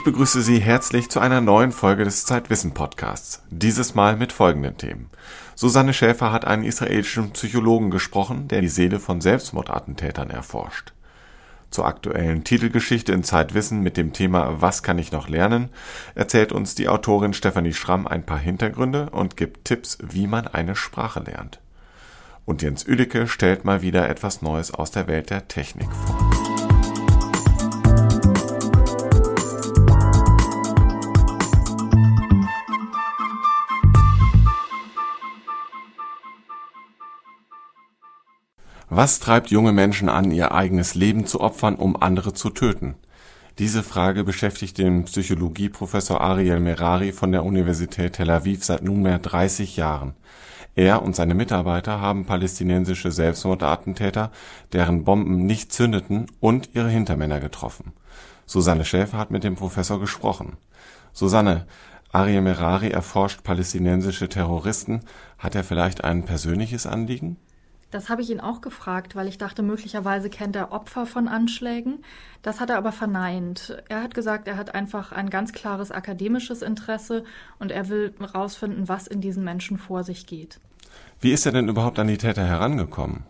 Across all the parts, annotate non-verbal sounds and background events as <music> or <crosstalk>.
Ich begrüße Sie herzlich zu einer neuen Folge des Zeitwissen Podcasts. Dieses Mal mit folgenden Themen. Susanne Schäfer hat einen israelischen Psychologen gesprochen, der die Seele von Selbstmordattentätern erforscht. Zur aktuellen Titelgeschichte in Zeitwissen mit dem Thema Was kann ich noch lernen? erzählt uns die Autorin Stefanie Schramm ein paar Hintergründe und gibt Tipps, wie man eine Sprache lernt. Und Jens Üdicke stellt mal wieder etwas Neues aus der Welt der Technik vor. Was treibt junge Menschen an, ihr eigenes Leben zu opfern, um andere zu töten? Diese Frage beschäftigt den Psychologieprofessor Ariel Merari von der Universität Tel Aviv seit nunmehr 30 Jahren. Er und seine Mitarbeiter haben palästinensische Selbstmordattentäter, deren Bomben nicht zündeten, und ihre Hintermänner getroffen. Susanne Schäfer hat mit dem Professor gesprochen. Susanne, Ariel Merari erforscht palästinensische Terroristen. Hat er vielleicht ein persönliches Anliegen? Das habe ich ihn auch gefragt, weil ich dachte, möglicherweise kennt er Opfer von Anschlägen. Das hat er aber verneint. Er hat gesagt, er hat einfach ein ganz klares akademisches Interesse und er will herausfinden, was in diesen Menschen vor sich geht. Wie ist er denn überhaupt an die Täter herangekommen?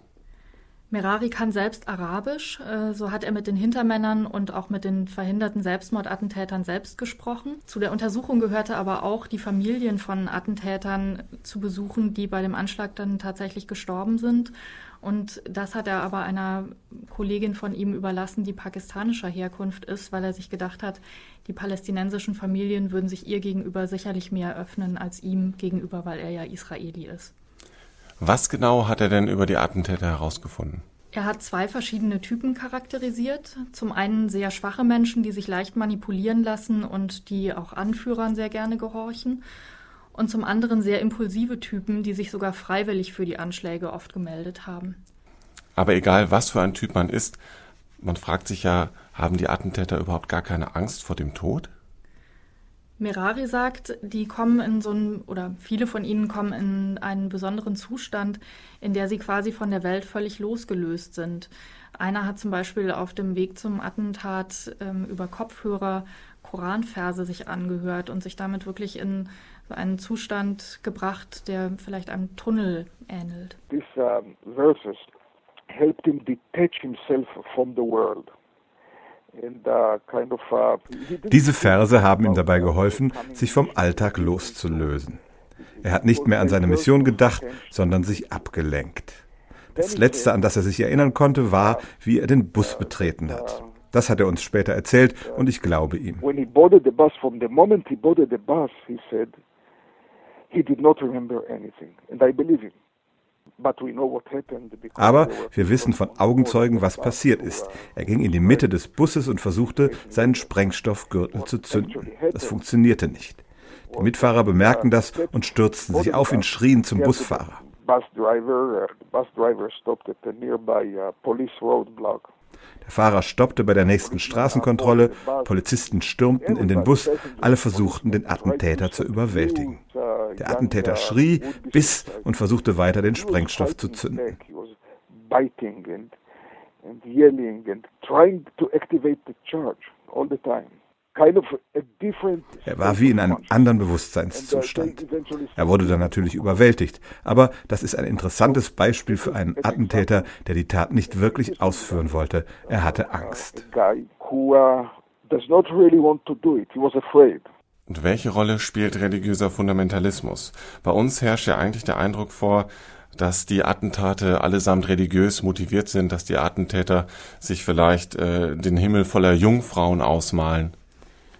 Merari kann selbst Arabisch, äh, so hat er mit den Hintermännern und auch mit den verhinderten Selbstmordattentätern selbst gesprochen. Zu der Untersuchung gehörte aber auch, die Familien von Attentätern zu besuchen, die bei dem Anschlag dann tatsächlich gestorben sind. Und das hat er aber einer Kollegin von ihm überlassen, die pakistanischer Herkunft ist, weil er sich gedacht hat, die palästinensischen Familien würden sich ihr gegenüber sicherlich mehr öffnen als ihm gegenüber, weil er ja Israeli ist. Was genau hat er denn über die Attentäter herausgefunden? Er hat zwei verschiedene Typen charakterisiert. Zum einen sehr schwache Menschen, die sich leicht manipulieren lassen und die auch Anführern sehr gerne gehorchen. Und zum anderen sehr impulsive Typen, die sich sogar freiwillig für die Anschläge oft gemeldet haben. Aber egal, was für ein Typ man ist, man fragt sich ja, haben die Attentäter überhaupt gar keine Angst vor dem Tod? Merari sagt, die kommen in so einen, oder viele von ihnen kommen in einen besonderen Zustand, in der sie quasi von der Welt völlig losgelöst sind. Einer hat zum Beispiel auf dem Weg zum Attentat ähm, über Kopfhörer Koranverse sich angehört und sich damit wirklich in einen Zustand gebracht, der vielleicht einem Tunnel ähnelt. These um, verses helped him detach himself from the world. Uh, Diese Verse haben ihm dabei geholfen, sich vom Alltag loszulösen. Er hat nicht mehr an seine Mission gedacht, sondern sich abgelenkt. Das Letzte, an das er sich erinnern konnte, war, wie er den Bus betreten hat. Das hat er uns später erzählt und ich glaube ihm. He did not remember anything, and I believe him. Aber wir wissen von Augenzeugen, was passiert ist. Er ging in die Mitte des Busses und versuchte, seinen Sprengstoffgürtel zu zünden. Das funktionierte nicht. Die Mitfahrer bemerkten das und stürzten sich auf ihn, schrien zum Busfahrer. Uh, uh. Der Fahrer stoppte bei der nächsten Straßenkontrolle, Polizisten stürmten in den Bus, alle versuchten, den Attentäter zu überwältigen. Der Attentäter schrie, biss und versuchte weiter den Sprengstoff zu zünden. Er war wie in einem anderen Bewusstseinszustand. Er wurde dann natürlich überwältigt. Aber das ist ein interessantes Beispiel für einen Attentäter, der die Tat nicht wirklich ausführen wollte. Er hatte Angst. Und welche Rolle spielt religiöser Fundamentalismus? Bei uns herrscht ja eigentlich der Eindruck vor, dass die Attentate allesamt religiös motiviert sind, dass die Attentäter sich vielleicht äh, den Himmel voller Jungfrauen ausmalen.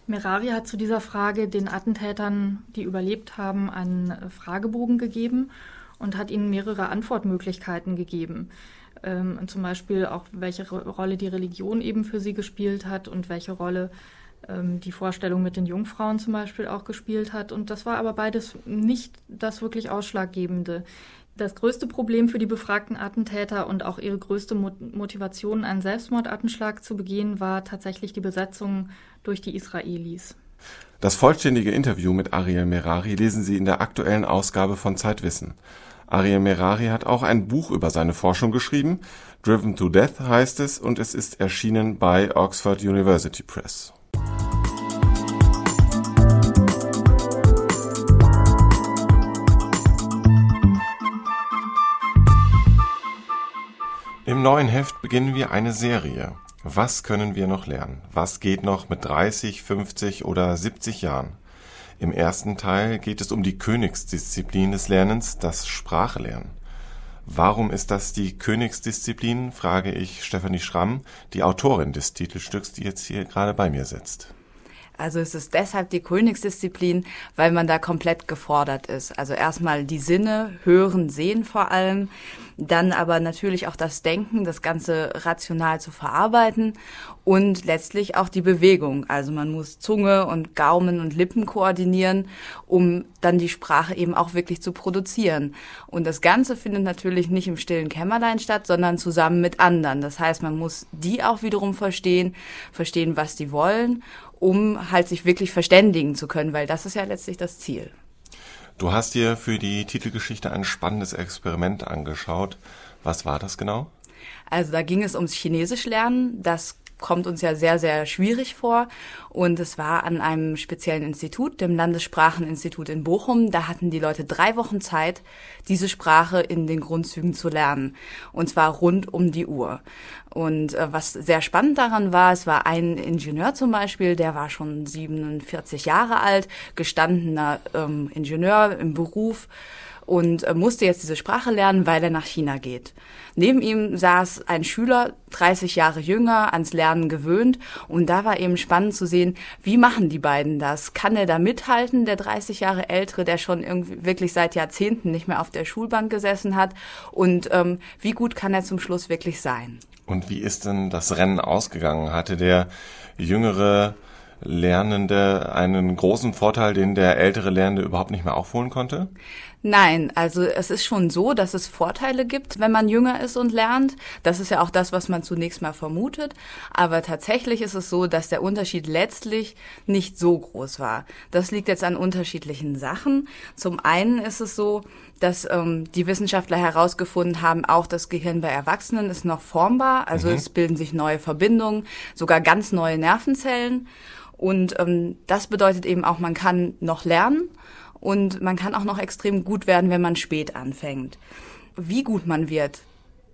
Merari hat zu dieser Frage den Attentätern, die überlebt haben, einen Fragebogen gegeben und hat ihnen mehrere Antwortmöglichkeiten gegeben. Ähm, zum Beispiel auch, welche Rolle die Religion eben für sie gespielt hat und welche Rolle ähm, die Vorstellung mit den Jungfrauen zum Beispiel auch gespielt hat. Und das war aber beides nicht das wirklich Ausschlaggebende. Das größte Problem für die befragten Attentäter und auch ihre größte Motivation, einen Selbstmordattenschlag zu begehen, war tatsächlich die Besetzung durch die Israelis. Das vollständige Interview mit Ariel Merari lesen Sie in der aktuellen Ausgabe von Zeitwissen. Ariel Merari hat auch ein Buch über seine Forschung geschrieben. Driven to Death heißt es und es ist erschienen bei Oxford University Press. Neuen Heft beginnen wir eine Serie. Was können wir noch lernen? Was geht noch mit 30, 50 oder 70 Jahren? Im ersten Teil geht es um die Königsdisziplin des Lernens, das Sprachlernen. Warum ist das die Königsdisziplin, frage ich Stefanie Schramm, die Autorin des Titelstücks, die jetzt hier gerade bei mir sitzt. Also es ist deshalb die Königsdisziplin, weil man da komplett gefordert ist. Also erstmal die Sinne, hören, sehen vor allem, dann aber natürlich auch das Denken, das Ganze rational zu verarbeiten und letztlich auch die Bewegung. Also man muss Zunge und Gaumen und Lippen koordinieren, um dann die Sprache eben auch wirklich zu produzieren. Und das Ganze findet natürlich nicht im stillen Kämmerlein statt, sondern zusammen mit anderen. Das heißt, man muss die auch wiederum verstehen, verstehen, was die wollen um halt sich wirklich verständigen zu können, weil das ist ja letztlich das Ziel. Du hast dir für die Titelgeschichte ein spannendes Experiment angeschaut. Was war das genau? Also da ging es ums Chinesisch lernen. Das kommt uns ja sehr, sehr schwierig vor. Und es war an einem speziellen Institut, dem Landesspracheninstitut in Bochum. Da hatten die Leute drei Wochen Zeit, diese Sprache in den Grundzügen zu lernen. Und zwar rund um die Uhr. Und äh, was sehr spannend daran war, es war ein Ingenieur zum Beispiel, der war schon 47 Jahre alt, gestandener ähm, Ingenieur im Beruf und äh, musste jetzt diese Sprache lernen, weil er nach China geht. Neben ihm saß ein Schüler, 30 Jahre jünger, ans Lernen gewöhnt. Und da war eben spannend zu sehen, wie machen die beiden das? Kann er da mithalten, der 30 Jahre ältere, der schon irgendwie wirklich seit Jahrzehnten nicht mehr auf der Schulbank gesessen hat? Und ähm, wie gut kann er zum Schluss wirklich sein? Und wie ist denn das Rennen ausgegangen? Hatte der jüngere Lernende einen großen Vorteil, den der ältere Lernende überhaupt nicht mehr aufholen konnte? Nein, also es ist schon so, dass es Vorteile gibt, wenn man jünger ist und lernt. Das ist ja auch das, was man zunächst mal vermutet. Aber tatsächlich ist es so, dass der Unterschied letztlich nicht so groß war. Das liegt jetzt an unterschiedlichen Sachen. Zum einen ist es so, dass ähm, die Wissenschaftler herausgefunden haben, auch das Gehirn bei Erwachsenen ist noch formbar. Also mhm. es bilden sich neue Verbindungen, sogar ganz neue Nervenzellen. Und ähm, das bedeutet eben auch, man kann noch lernen und man kann auch noch extrem gut werden, wenn man spät anfängt. Wie gut man wird,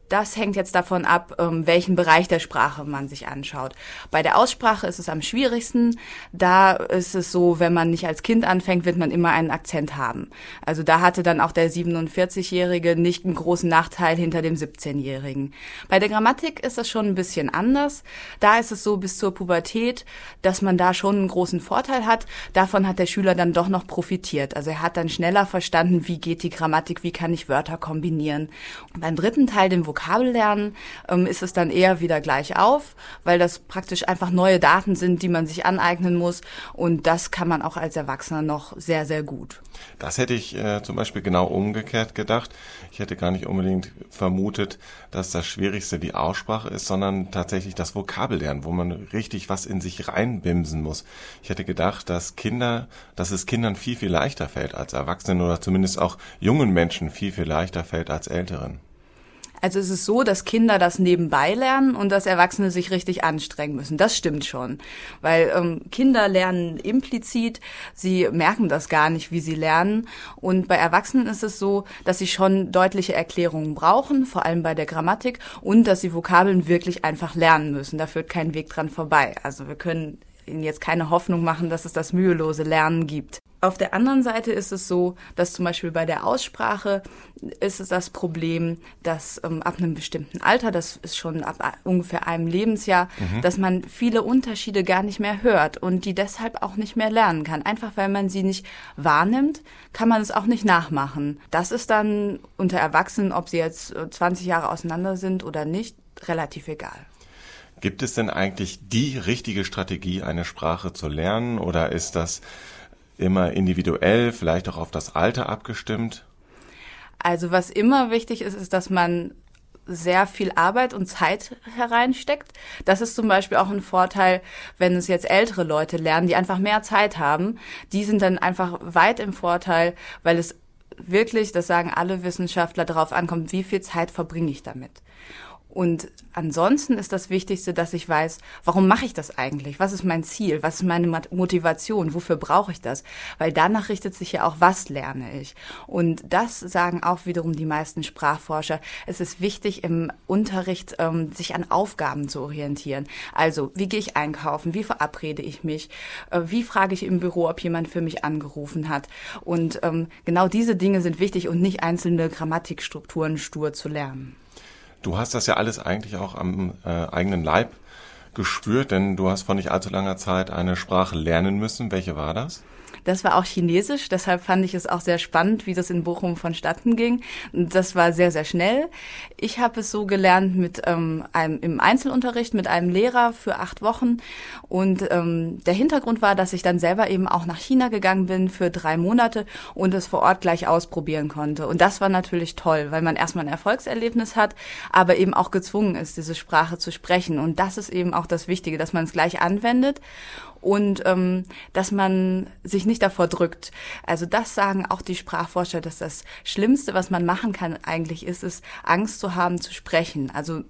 das hängt jetzt davon ab, ähm, welchen Bereich der Sprache man sich anschaut. Bei der Aussprache ist es am schwierigsten. Da ist es so, wenn man nicht als Kind anfängt, wird man immer einen Akzent haben. Also da hatte dann auch der 47-Jährige nicht einen großen Nachteil hinter dem 17-Jährigen. Bei der Grammatik ist das schon ein bisschen anders. Da ist es so bis zur Pubertät, dass man da schon einen großen Vorteil hat. Davon hat der Schüler dann doch noch profitiert. Also er hat dann schneller verstanden, wie geht die Grammatik, wie kann ich Wörter kombinieren. Und beim dritten Teil, dem Vokabellernen ähm, ist es dann eher wieder gleich auf, weil das praktisch einfach neue Daten sind, die man sich aneignen muss. Und das kann man auch als Erwachsener noch sehr, sehr gut. Das hätte ich äh, zum Beispiel genau umgekehrt gedacht. Ich hätte gar nicht unbedingt vermutet, dass das Schwierigste die Aussprache ist, sondern tatsächlich das Vokabellernen, wo man richtig was in sich reinbimsen muss. Ich hätte gedacht, dass Kinder, dass es Kindern viel, viel leichter fällt als Erwachsenen oder zumindest auch jungen Menschen viel, viel leichter fällt als Älteren. Also es ist so, dass Kinder das nebenbei lernen und dass Erwachsene sich richtig anstrengen müssen. Das stimmt schon. Weil ähm, Kinder lernen implizit, sie merken das gar nicht, wie sie lernen. Und bei Erwachsenen ist es so, dass sie schon deutliche Erklärungen brauchen, vor allem bei der Grammatik, und dass sie Vokabeln wirklich einfach lernen müssen. Da führt kein Weg dran vorbei. Also wir können ihnen jetzt keine Hoffnung machen, dass es das mühelose Lernen gibt. Auf der anderen Seite ist es so, dass zum Beispiel bei der Aussprache ist es das Problem, dass ähm, ab einem bestimmten Alter, das ist schon ab ungefähr einem Lebensjahr, mhm. dass man viele Unterschiede gar nicht mehr hört und die deshalb auch nicht mehr lernen kann. Einfach weil man sie nicht wahrnimmt, kann man es auch nicht nachmachen. Das ist dann unter Erwachsenen, ob sie jetzt 20 äh, Jahre auseinander sind oder nicht, relativ egal. Gibt es denn eigentlich die richtige Strategie, eine Sprache zu lernen oder ist das immer individuell, vielleicht auch auf das Alter abgestimmt? Also was immer wichtig ist, ist, dass man sehr viel Arbeit und Zeit hereinsteckt. Das ist zum Beispiel auch ein Vorteil, wenn es jetzt ältere Leute lernen, die einfach mehr Zeit haben. Die sind dann einfach weit im Vorteil, weil es wirklich, das sagen alle Wissenschaftler, darauf ankommt, wie viel Zeit verbringe ich damit. Und ansonsten ist das Wichtigste, dass ich weiß, warum mache ich das eigentlich? Was ist mein Ziel? Was ist meine Motivation? Wofür brauche ich das? Weil danach richtet sich ja auch, was lerne ich? Und das sagen auch wiederum die meisten Sprachforscher. Es ist wichtig, im Unterricht ähm, sich an Aufgaben zu orientieren. Also, wie gehe ich einkaufen? Wie verabrede ich mich? Äh, wie frage ich im Büro, ob jemand für mich angerufen hat? Und ähm, genau diese Dinge sind wichtig und nicht einzelne Grammatikstrukturen stur zu lernen. Du hast das ja alles eigentlich auch am äh, eigenen Leib gespürt, denn du hast vor nicht allzu langer Zeit eine Sprache lernen müssen. Welche war das? Das war auch Chinesisch, deshalb fand ich es auch sehr spannend, wie das in Bochum vonstatten ging. Das war sehr, sehr schnell. Ich habe es so gelernt mit ähm, einem im Einzelunterricht mit einem Lehrer für acht Wochen. Und ähm, der Hintergrund war, dass ich dann selber eben auch nach China gegangen bin für drei Monate und es vor Ort gleich ausprobieren konnte. Und das war natürlich toll, weil man erstmal ein Erfolgserlebnis hat, aber eben auch gezwungen ist, diese Sprache zu sprechen. Und das ist eben auch das Wichtige, dass man es gleich anwendet und ähm, dass man sich nicht davor drückt. Also das sagen auch die Sprachforscher, dass das Schlimmste, was man machen kann eigentlich ist, ist Angst zu haben zu sprechen. Also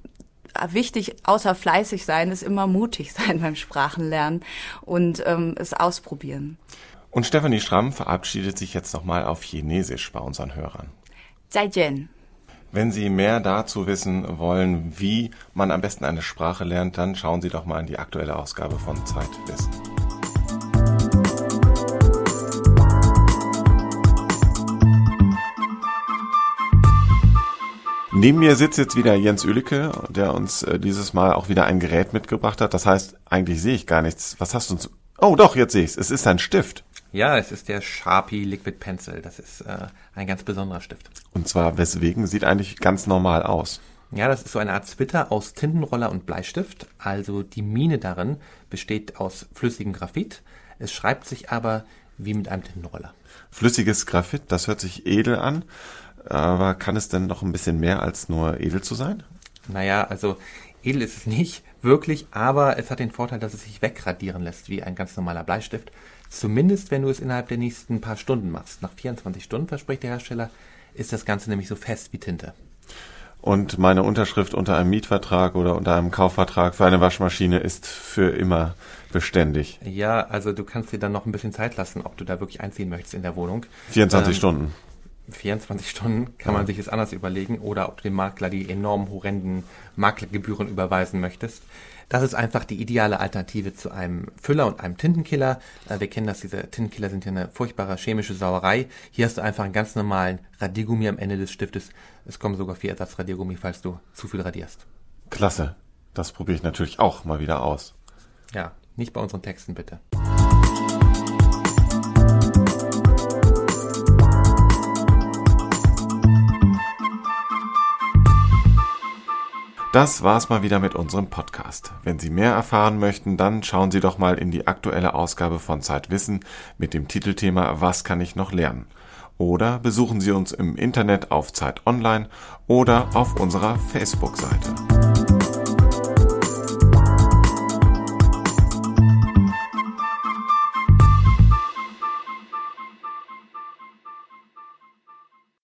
äh, wichtig, außer fleißig sein, ist immer mutig <laughs> sein beim Sprachenlernen und ähm, es ausprobieren. Und Stephanie Schramm verabschiedet sich jetzt nochmal auf Chinesisch bei unseren Hörern. 再见. Wenn Sie mehr dazu wissen wollen, wie man am besten eine Sprache lernt, dann schauen Sie doch mal in die aktuelle Ausgabe von Zeitwissen. Neben mir sitzt jetzt wieder Jens Ülicke, der uns äh, dieses Mal auch wieder ein Gerät mitgebracht hat. Das heißt, eigentlich sehe ich gar nichts. Was hast du uns? Oh, doch, jetzt sehe ich es. Es ist ein Stift. Ja, es ist der Sharpie Liquid Pencil. Das ist äh, ein ganz besonderer Stift. Und zwar weswegen? Sieht eigentlich ganz normal aus. Ja, das ist so eine Art Zwitter aus Tintenroller und Bleistift. Also die Mine darin besteht aus flüssigem Graphit. Es schreibt sich aber wie mit einem Tintenroller. Flüssiges Graphit, das hört sich edel an. Aber kann es denn noch ein bisschen mehr als nur edel zu sein? Naja, also edel ist es nicht wirklich, aber es hat den Vorteil, dass es sich wegradieren lässt wie ein ganz normaler Bleistift. Zumindest, wenn du es innerhalb der nächsten paar Stunden machst. Nach 24 Stunden, verspricht der Hersteller, ist das Ganze nämlich so fest wie Tinte. Und meine Unterschrift unter einem Mietvertrag oder unter einem Kaufvertrag für eine Waschmaschine ist für immer beständig. Ja, also du kannst dir dann noch ein bisschen Zeit lassen, ob du da wirklich einziehen möchtest in der Wohnung. 24 ähm, Stunden. 24 Stunden kann man sich es anders überlegen oder ob du dem Makler die enormen horrenden Maklergebühren überweisen möchtest. Das ist einfach die ideale Alternative zu einem Füller und einem Tintenkiller. Äh, wir kennen das, diese Tintenkiller sind ja eine furchtbare chemische Sauerei. Hier hast du einfach einen ganz normalen Radiergummi am Ende des Stiftes. Es kommen sogar vier Ersatzradiergummi, falls du zu viel radierst. Klasse. Das probiere ich natürlich auch mal wieder aus. Ja, nicht bei unseren Texten bitte. Das war's mal wieder mit unserem Podcast. Wenn Sie mehr erfahren möchten, dann schauen Sie doch mal in die aktuelle Ausgabe von Zeitwissen mit dem Titelthema Was kann ich noch lernen? Oder besuchen Sie uns im Internet auf Zeit Online oder auf unserer Facebook-Seite.